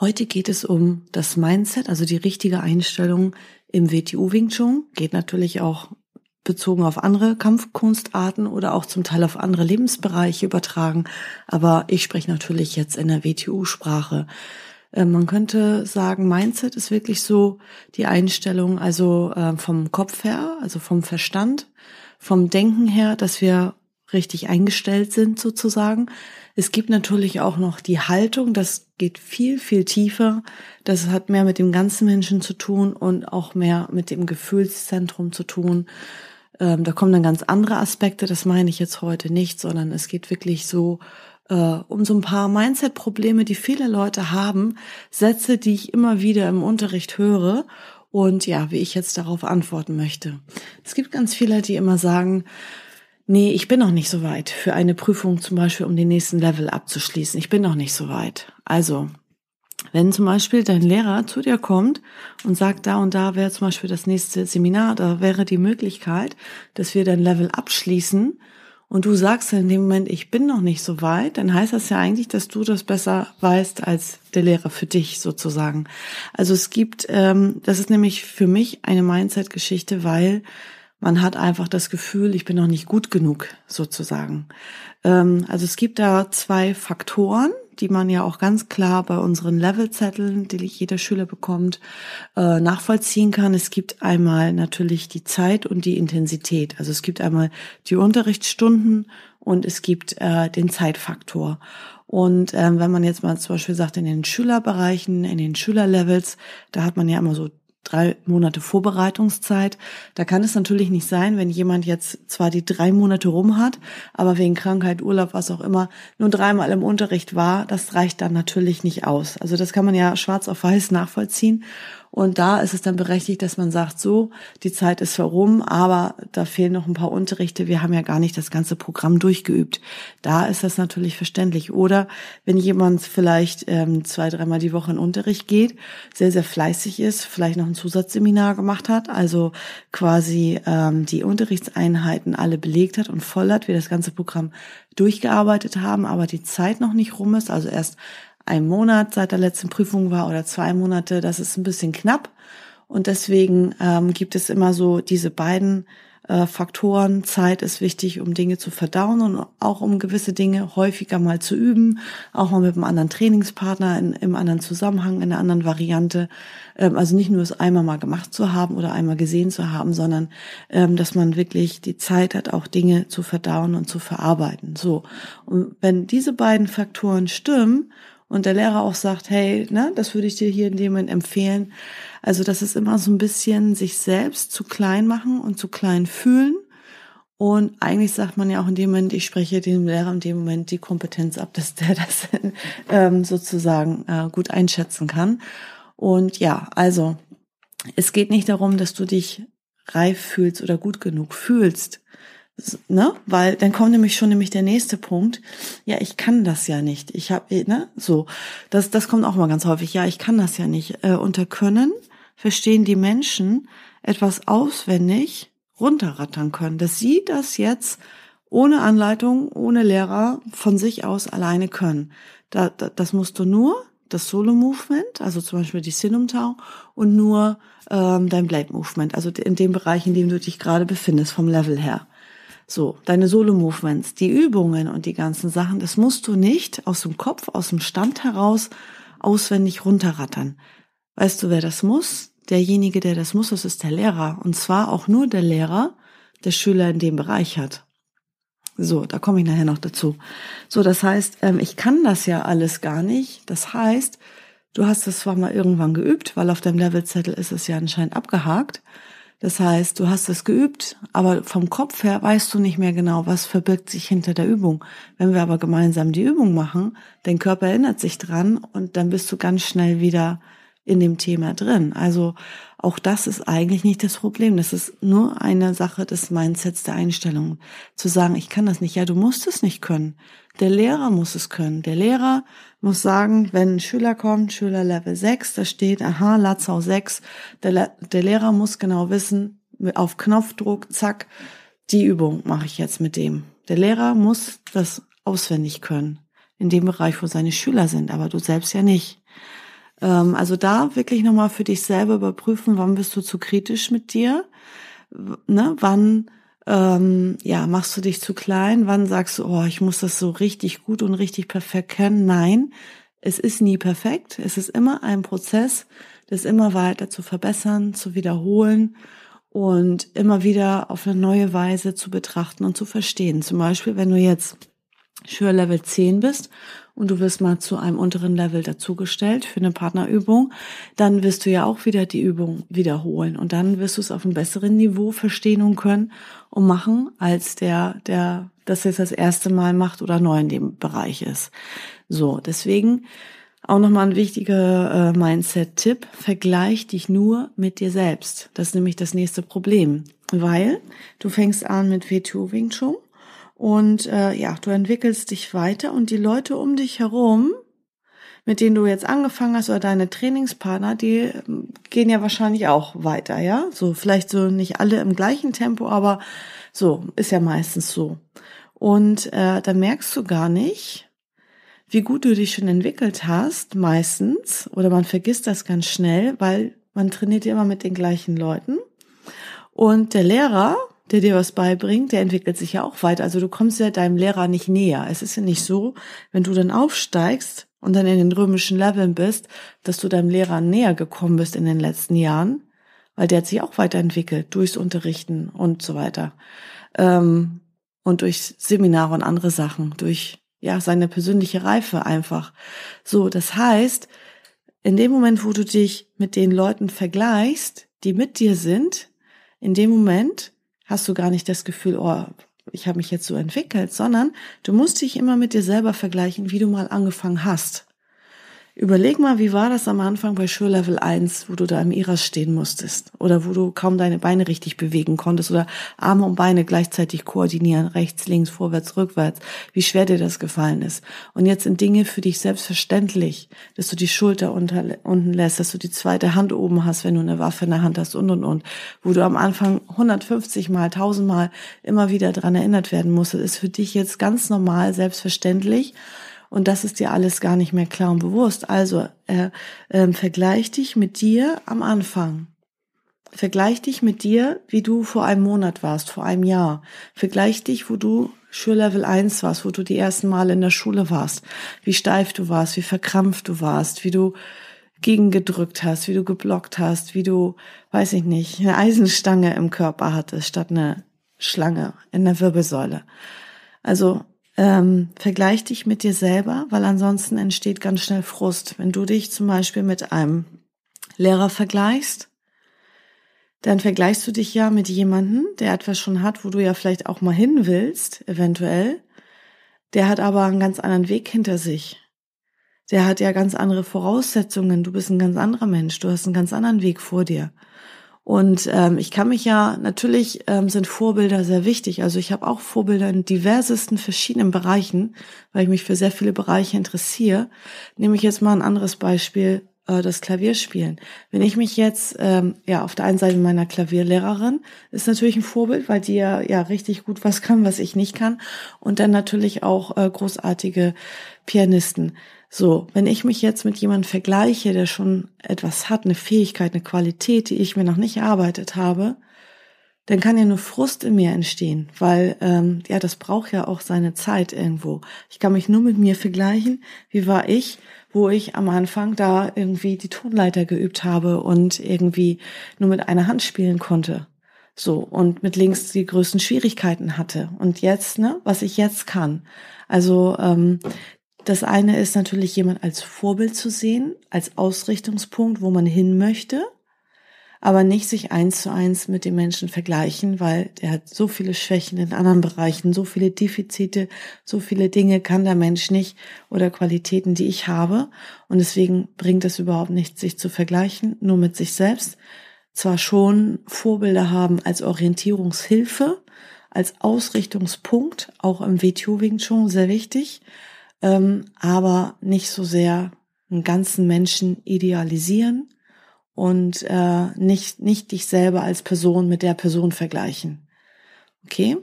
Heute geht es um das Mindset, also die richtige Einstellung im WTU Wing Chun. Geht natürlich auch bezogen auf andere Kampfkunstarten oder auch zum Teil auf andere Lebensbereiche übertragen. Aber ich spreche natürlich jetzt in der WTU-Sprache. Äh, man könnte sagen, Mindset ist wirklich so die Einstellung, also äh, vom Kopf her, also vom Verstand, vom Denken her, dass wir richtig eingestellt sind sozusagen. Es gibt natürlich auch noch die Haltung, das geht viel, viel tiefer. Das hat mehr mit dem ganzen Menschen zu tun und auch mehr mit dem Gefühlszentrum zu tun. Ähm, da kommen dann ganz andere Aspekte, das meine ich jetzt heute nicht, sondern es geht wirklich so äh, um so ein paar Mindset-Probleme, die viele Leute haben, Sätze, die ich immer wieder im Unterricht höre und ja, wie ich jetzt darauf antworten möchte. Es gibt ganz viele, die immer sagen, nee, ich bin noch nicht so weit für eine Prüfung zum Beispiel, um den nächsten Level abzuschließen. Ich bin noch nicht so weit. Also, wenn zum Beispiel dein Lehrer zu dir kommt und sagt, da und da wäre zum Beispiel das nächste Seminar, da wäre die Möglichkeit, dass wir dein Level abschließen und du sagst in dem Moment, ich bin noch nicht so weit, dann heißt das ja eigentlich, dass du das besser weißt als der Lehrer für dich sozusagen. Also es gibt, ähm, das ist nämlich für mich eine Mindset-Geschichte, weil man hat einfach das Gefühl, ich bin noch nicht gut genug, sozusagen. Ähm, also es gibt da zwei Faktoren, die man ja auch ganz klar bei unseren Levelzetteln, die jeder Schüler bekommt, äh, nachvollziehen kann. Es gibt einmal natürlich die Zeit und die Intensität. Also es gibt einmal die Unterrichtsstunden und es gibt äh, den Zeitfaktor. Und ähm, wenn man jetzt mal zum Beispiel sagt, in den Schülerbereichen, in den Schülerlevels, da hat man ja immer so drei Monate Vorbereitungszeit. Da kann es natürlich nicht sein, wenn jemand jetzt zwar die drei Monate rum hat, aber wegen Krankheit, Urlaub, was auch immer, nur dreimal im Unterricht war, das reicht dann natürlich nicht aus. Also das kann man ja schwarz auf weiß nachvollziehen. Und da ist es dann berechtigt, dass man sagt, so, die Zeit ist herum, aber da fehlen noch ein paar Unterrichte. Wir haben ja gar nicht das ganze Programm durchgeübt. Da ist das natürlich verständlich. Oder wenn jemand vielleicht ähm, zwei, dreimal die Woche in Unterricht geht, sehr, sehr fleißig ist, vielleicht noch ein Zusatzseminar gemacht hat, also quasi ähm, die Unterrichtseinheiten alle belegt hat und voll hat, wir das ganze Programm durchgearbeitet haben, aber die Zeit noch nicht rum ist, also erst ein Monat seit der letzten Prüfung war oder zwei Monate, das ist ein bisschen knapp. Und deswegen ähm, gibt es immer so diese beiden äh, Faktoren. Zeit ist wichtig, um Dinge zu verdauen und auch um gewisse Dinge häufiger mal zu üben, auch mal mit einem anderen Trainingspartner in, im anderen Zusammenhang, in einer anderen Variante. Ähm, also nicht nur es einmal mal gemacht zu haben oder einmal gesehen zu haben, sondern ähm, dass man wirklich die Zeit hat, auch Dinge zu verdauen und zu verarbeiten. So. Und wenn diese beiden Faktoren stimmen, und der Lehrer auch sagt, hey, ne, das würde ich dir hier in dem Moment empfehlen. Also das ist immer so ein bisschen sich selbst zu klein machen und zu klein fühlen. Und eigentlich sagt man ja auch in dem Moment, ich spreche dem Lehrer in dem Moment die Kompetenz ab, dass der das ähm, sozusagen äh, gut einschätzen kann. Und ja, also es geht nicht darum, dass du dich reif fühlst oder gut genug fühlst, ne? Weil dann kommt nämlich schon nämlich der nächste Punkt. Ja, ich kann das ja nicht. Ich habe, ne? So, das das kommt auch mal ganz häufig. Ja, ich kann das ja nicht. Äh, unter Können verstehen die Menschen etwas auswendig runterrattern können, dass sie das jetzt ohne Anleitung, ohne Lehrer von sich aus alleine können. Da, da, das musst du nur das Solo-Movement, also zum Beispiel die Sinumtau und nur ähm, dein Blade-Movement, also in dem Bereich, in dem du dich gerade befindest, vom Level her. So, deine Solo-Movements, die Übungen und die ganzen Sachen, das musst du nicht aus dem Kopf, aus dem Stand heraus auswendig runterrattern. Weißt du, wer das muss? Derjenige, der das muss, das ist der Lehrer. Und zwar auch nur der Lehrer, der Schüler in dem Bereich hat. So, da komme ich nachher noch dazu. So, das heißt, ähm, ich kann das ja alles gar nicht. Das heißt, du hast es zwar mal irgendwann geübt, weil auf deinem Levelzettel ist es ja anscheinend abgehakt. Das heißt, du hast es geübt, aber vom Kopf her weißt du nicht mehr genau, was verbirgt sich hinter der Übung. Wenn wir aber gemeinsam die Übung machen, dein Körper erinnert sich dran und dann bist du ganz schnell wieder in dem Thema drin. Also auch das ist eigentlich nicht das Problem. Das ist nur eine Sache des Mindsets der Einstellung. Zu sagen, ich kann das nicht. Ja, du musst es nicht können. Der Lehrer muss es können. Der Lehrer muss sagen, wenn ein Schüler kommt, Schüler Level 6, da steht, aha, Latzau 6, der, der Lehrer muss genau wissen, auf Knopfdruck, zack, die Übung mache ich jetzt mit dem. Der Lehrer muss das auswendig können. In dem Bereich, wo seine Schüler sind, aber du selbst ja nicht. Ähm, also da wirklich nochmal für dich selber überprüfen, wann bist du zu kritisch mit dir? Ne? Wann ähm, ja, machst du dich zu klein? Wann sagst du, oh, ich muss das so richtig gut und richtig perfekt kennen? Nein, es ist nie perfekt. Es ist immer ein Prozess, das immer weiter zu verbessern, zu wiederholen und immer wieder auf eine neue Weise zu betrachten und zu verstehen. Zum Beispiel, wenn du jetzt Schür Level 10 bist und du wirst mal zu einem unteren Level dazugestellt für eine Partnerübung, dann wirst du ja auch wieder die Übung wiederholen und dann wirst du es auf einem besseren Niveau verstehen und können und machen, als der, der das jetzt das erste Mal macht oder neu in dem Bereich ist. So, deswegen auch nochmal ein wichtiger äh, Mindset-Tipp. Vergleich dich nur mit dir selbst. Das ist nämlich das nächste Problem. Weil du fängst an mit W2 Wing Chun und äh, ja, du entwickelst dich weiter und die Leute um dich herum, mit denen du jetzt angefangen hast oder deine Trainingspartner, die ähm, gehen ja wahrscheinlich auch weiter, ja? So vielleicht so nicht alle im gleichen Tempo, aber so ist ja meistens so. Und äh, da merkst du gar nicht, wie gut du dich schon entwickelt hast, meistens, oder man vergisst das ganz schnell, weil man trainiert ja immer mit den gleichen Leuten. Und der Lehrer, der dir was beibringt, der entwickelt sich ja auch weiter. Also du kommst ja deinem Lehrer nicht näher. Es ist ja nicht so, wenn du dann aufsteigst und dann in den römischen Leveln bist, dass du deinem Lehrer näher gekommen bist in den letzten Jahren, weil der hat sich auch weiterentwickelt durchs Unterrichten und so weiter. Ähm, und durch Seminare und andere Sachen, durch ja, seine persönliche Reife einfach. So, das heißt, in dem Moment, wo du dich mit den Leuten vergleichst, die mit dir sind, in dem Moment hast du gar nicht das Gefühl, oh, ich habe mich jetzt so entwickelt, sondern du musst dich immer mit dir selber vergleichen, wie du mal angefangen hast. Überleg mal, wie war das am Anfang bei Schullevel 1, wo du da im Iras stehen musstest? Oder wo du kaum deine Beine richtig bewegen konntest oder Arme und Beine gleichzeitig koordinieren, rechts, links, vorwärts, rückwärts, wie schwer dir das gefallen ist. Und jetzt sind Dinge für dich selbstverständlich, dass du die Schulter unter, unten lässt, dass du die zweite Hand oben hast, wenn du eine Waffe in der Hand hast und und und, wo du am Anfang 150 mal, 1000 mal immer wieder dran erinnert werden musstest, ist für dich jetzt ganz normal, selbstverständlich und das ist dir alles gar nicht mehr klar und bewusst. Also äh, äh, vergleich dich mit dir am Anfang. Vergleich dich mit dir, wie du vor einem Monat warst, vor einem Jahr. Vergleich dich, wo du Schullevel 1 warst, wo du die ersten Male in der Schule warst, wie steif du warst, wie verkrampft du warst, wie du gegengedrückt hast, wie du geblockt hast, wie du, weiß ich nicht, eine Eisenstange im Körper hattest statt eine Schlange in der Wirbelsäule. Also ähm, vergleich dich mit dir selber, weil ansonsten entsteht ganz schnell Frust. Wenn du dich zum Beispiel mit einem Lehrer vergleichst, dann vergleichst du dich ja mit jemandem, der etwas schon hat, wo du ja vielleicht auch mal hin willst, eventuell. Der hat aber einen ganz anderen Weg hinter sich. Der hat ja ganz andere Voraussetzungen. Du bist ein ganz anderer Mensch. Du hast einen ganz anderen Weg vor dir. Und ähm, ich kann mich ja, natürlich ähm, sind Vorbilder sehr wichtig. Also ich habe auch Vorbilder in diversesten verschiedenen Bereichen, weil ich mich für sehr viele Bereiche interessiere. Nehme ich jetzt mal ein anderes Beispiel, äh, das Klavierspielen. Wenn ich mich jetzt, ähm, ja, auf der einen Seite meiner Klavierlehrerin ist natürlich ein Vorbild, weil die ja, ja richtig gut was kann, was ich nicht kann. Und dann natürlich auch äh, großartige Pianisten. So, wenn ich mich jetzt mit jemandem vergleiche, der schon etwas hat, eine Fähigkeit, eine Qualität, die ich mir noch nicht erarbeitet habe, dann kann ja nur Frust in mir entstehen, weil ähm, ja, das braucht ja auch seine Zeit irgendwo. Ich kann mich nur mit mir vergleichen, wie war ich, wo ich am Anfang da irgendwie die Tonleiter geübt habe und irgendwie nur mit einer Hand spielen konnte. So, und mit links die größten Schwierigkeiten hatte. Und jetzt, ne, was ich jetzt kann. Also ähm, das eine ist natürlich jemand als Vorbild zu sehen, als Ausrichtungspunkt, wo man hin möchte. aber nicht sich eins zu eins mit dem Menschen vergleichen, weil der hat so viele Schwächen in anderen Bereichen, so viele Defizite, so viele Dinge kann der Mensch nicht oder Qualitäten, die ich habe. Und deswegen bringt es überhaupt nichts, sich zu vergleichen, nur mit sich selbst. Zwar schon Vorbilder haben als Orientierungshilfe, als Ausrichtungspunkt, auch im WTO Wing Chun sehr wichtig, ähm, aber nicht so sehr einen ganzen Menschen idealisieren und äh, nicht, nicht dich selber als Person mit der Person vergleichen. Okay?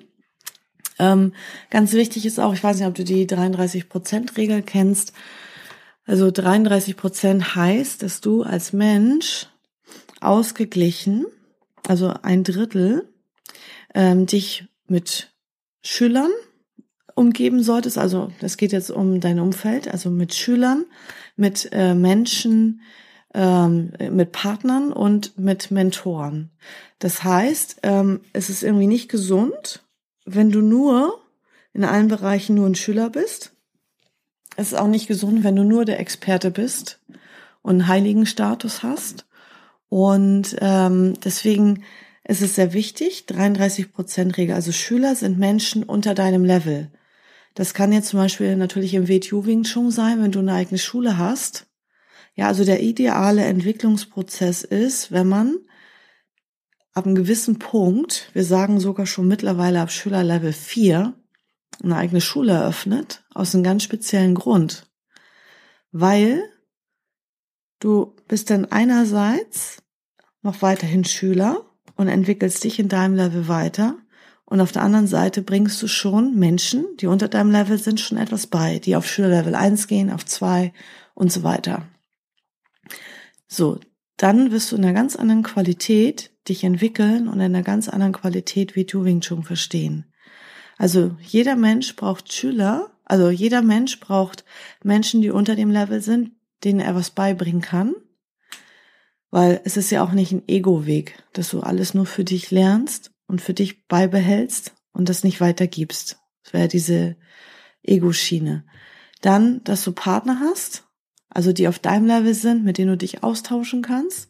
Ähm, ganz wichtig ist auch, ich weiß nicht, ob du die 33%-Regel kennst. Also 33% heißt, dass du als Mensch ausgeglichen, also ein Drittel, ähm, dich mit Schülern umgeben solltest. Also das geht jetzt um dein Umfeld, also mit Schülern, mit äh, Menschen, ähm, mit Partnern und mit Mentoren. Das heißt, ähm, es ist irgendwie nicht gesund, wenn du nur in allen Bereichen nur ein Schüler bist. Es ist auch nicht gesund, wenn du nur der Experte bist und einen heiligen Status hast. Und ähm, deswegen ist es sehr wichtig, 33 Prozent Regel. Also Schüler sind Menschen unter deinem Level. Das kann jetzt zum Beispiel natürlich im WTU Wing Chun sein, wenn du eine eigene Schule hast ja, also der ideale Entwicklungsprozess ist, wenn man ab einem gewissen Punkt, wir sagen sogar schon mittlerweile ab Schülerlevel 4, eine eigene Schule eröffnet, aus einem ganz speziellen Grund. Weil du bist dann einerseits noch weiterhin Schüler und entwickelst dich in deinem Level weiter. Und auf der anderen Seite bringst du schon Menschen, die unter deinem Level sind, schon etwas bei, die auf Schülerlevel 1 gehen, auf 2 und so weiter. So, dann wirst du in einer ganz anderen Qualität dich entwickeln und in einer ganz anderen Qualität wie du Wing Chun verstehen. Also jeder Mensch braucht Schüler, also jeder Mensch braucht Menschen, die unter dem Level sind, denen er was beibringen kann. Weil es ist ja auch nicht ein Ego-Weg, dass du alles nur für dich lernst und für dich beibehältst und das nicht weitergibst. Das wäre diese Ego-Schiene. Dann, dass du Partner hast, also die auf deinem Level sind, mit denen du dich austauschen kannst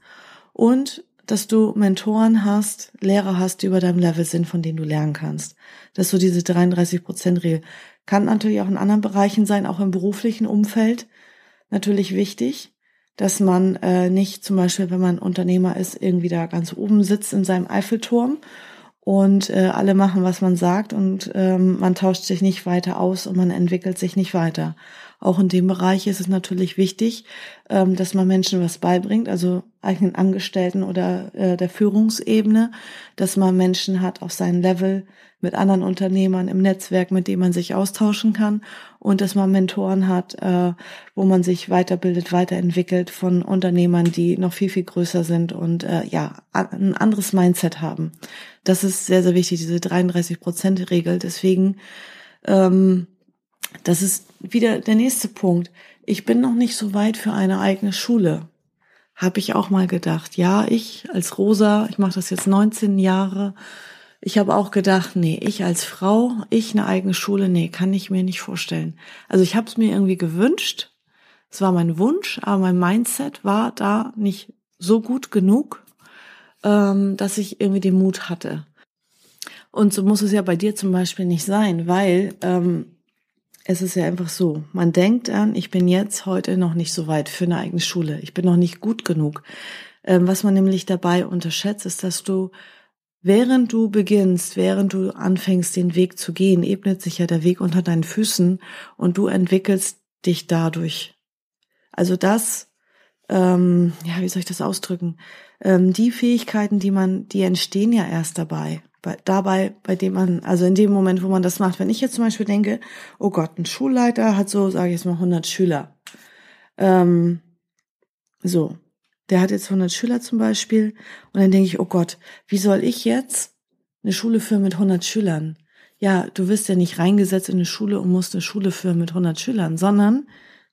und dass du Mentoren hast, Lehrer hast, die über deinem Level sind, von denen du lernen kannst. Dass du diese 33 Prozent Regel kann natürlich auch in anderen Bereichen sein, auch im beruflichen Umfeld natürlich wichtig, dass man äh, nicht zum Beispiel, wenn man Unternehmer ist, irgendwie da ganz oben sitzt in seinem Eiffelturm und äh, alle machen, was man sagt und ähm, man tauscht sich nicht weiter aus und man entwickelt sich nicht weiter auch in dem Bereich ist es natürlich wichtig, ähm, dass man Menschen was beibringt, also eigenen Angestellten oder äh, der Führungsebene, dass man Menschen hat auf seinem Level mit anderen Unternehmern im Netzwerk, mit dem man sich austauschen kann und dass man Mentoren hat, äh, wo man sich weiterbildet, weiterentwickelt von Unternehmern, die noch viel, viel größer sind und äh, ja, ein anderes Mindset haben. Das ist sehr, sehr wichtig, diese 33-Prozent-Regel. Deswegen ähm, das ist wieder der nächste Punkt. Ich bin noch nicht so weit für eine eigene Schule. Habe ich auch mal gedacht. Ja, ich als Rosa, ich mache das jetzt 19 Jahre. Ich habe auch gedacht, nee, ich als Frau, ich eine eigene Schule, nee, kann ich mir nicht vorstellen. Also ich habe es mir irgendwie gewünscht. Es war mein Wunsch, aber mein Mindset war da nicht so gut genug, ähm, dass ich irgendwie den Mut hatte. Und so muss es ja bei dir zum Beispiel nicht sein, weil ähm, es ist ja einfach so, man denkt an, ich bin jetzt heute noch nicht so weit für eine eigene Schule. Ich bin noch nicht gut genug. Ähm, was man nämlich dabei unterschätzt, ist, dass du, während du beginnst, während du anfängst, den Weg zu gehen, ebnet sich ja der Weg unter deinen Füßen und du entwickelst dich dadurch. Also das, ähm, ja, wie soll ich das ausdrücken? Ähm, die Fähigkeiten, die man, die entstehen ja erst dabei bei, dabei, bei dem man, also in dem Moment, wo man das macht, wenn ich jetzt zum Beispiel denke, oh Gott, ein Schulleiter hat so, sage ich jetzt mal, 100 Schüler. Ähm, so, der hat jetzt 100 Schüler zum Beispiel und dann denke ich, oh Gott, wie soll ich jetzt eine Schule führen mit 100 Schülern? Ja, du wirst ja nicht reingesetzt in eine Schule und musst eine Schule führen mit 100 Schülern, sondern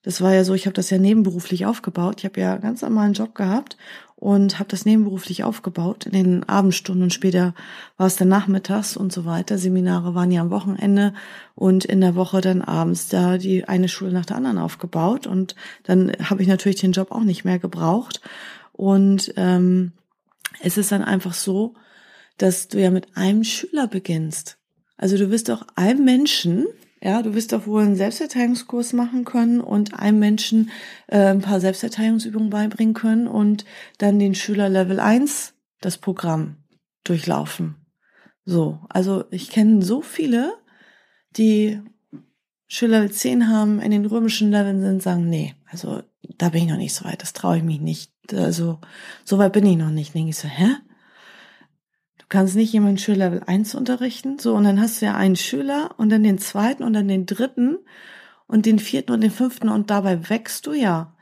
das war ja so, ich habe das ja nebenberuflich aufgebaut. Ich habe ja ganz normalen Job gehabt und habe das nebenberuflich aufgebaut in den Abendstunden und später war es dann nachmittags und so weiter. Seminare waren ja am Wochenende und in der Woche dann abends da die eine Schule nach der anderen aufgebaut und dann habe ich natürlich den Job auch nicht mehr gebraucht und ähm, es ist dann einfach so, dass du ja mit einem Schüler beginnst. Also du wirst auch einem Menschen, ja, du wirst doch wohl einen Selbsterteilungskurs machen können und einem Menschen äh, ein paar Selbsterteilungsübungen beibringen können und dann den Schüler Level 1 das Programm durchlaufen. So, also ich kenne so viele, die Schüler Level 10 haben, in den römischen Leveln sind, sagen, nee, also da bin ich noch nicht so weit, das traue ich mich nicht. Also so weit bin ich noch nicht. Denke ich so, hä? Du kannst nicht jemanden Schülerlevel 1 unterrichten, so und dann hast du ja einen Schüler und dann den zweiten und dann den dritten und den vierten und den fünften und dabei wächst du ja.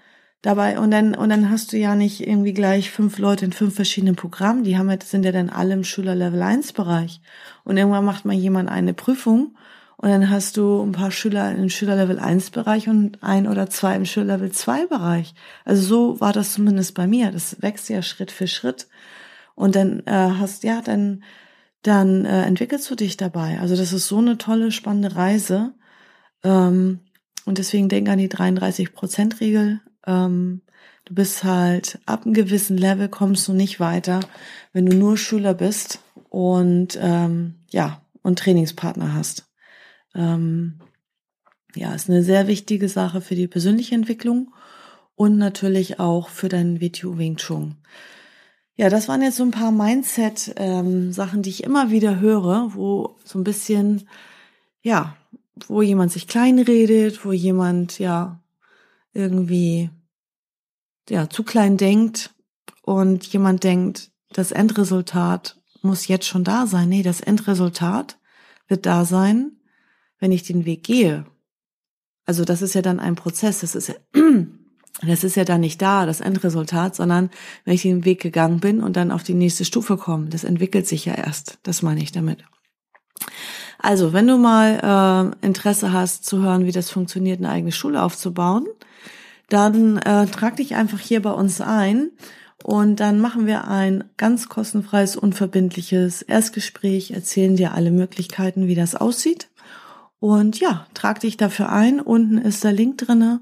Dabei, und dann, und dann hast du ja nicht irgendwie gleich fünf Leute in fünf verschiedenen Programmen. Die haben ja, sind ja dann alle im Schülerlevel 1 Bereich. Und irgendwann macht mal jemand eine Prüfung und dann hast du ein paar Schüler im Schülerlevel 1 Bereich und ein oder zwei im Schülerlevel 2 Bereich. Also so war das zumindest bei mir. Das wächst ja Schritt für Schritt. Und dann äh, hast, ja, dann, dann äh, entwickelst du dich dabei. Also das ist so eine tolle, spannende Reise. Ähm, und deswegen denk an die 33-Prozent-Regel. Ähm, du bist halt ab einem gewissen Level kommst du nicht weiter, wenn du nur Schüler bist und ähm, ja und Trainingspartner hast. Ähm, ja, ist eine sehr wichtige Sache für die persönliche Entwicklung und natürlich auch für deinen WTU Wing Chun. Ja, das waren jetzt so ein paar Mindset-Sachen, ähm, die ich immer wieder höre, wo so ein bisschen, ja, wo jemand sich kleinredet, wo jemand ja irgendwie ja zu klein denkt und jemand denkt, das Endresultat muss jetzt schon da sein. Nee, das Endresultat wird da sein, wenn ich den Weg gehe. Also das ist ja dann ein Prozess, das ist ja, das ist ja dann nicht da, das Endresultat, sondern wenn ich den Weg gegangen bin und dann auf die nächste Stufe komme, das entwickelt sich ja erst, das meine ich damit. Also, wenn du mal äh, Interesse hast zu hören, wie das funktioniert, eine eigene Schule aufzubauen, dann äh, trag dich einfach hier bei uns ein und dann machen wir ein ganz kostenfreies, unverbindliches Erstgespräch, erzählen dir alle Möglichkeiten, wie das aussieht. Und ja, trag dich dafür ein. Unten ist der Link drinne.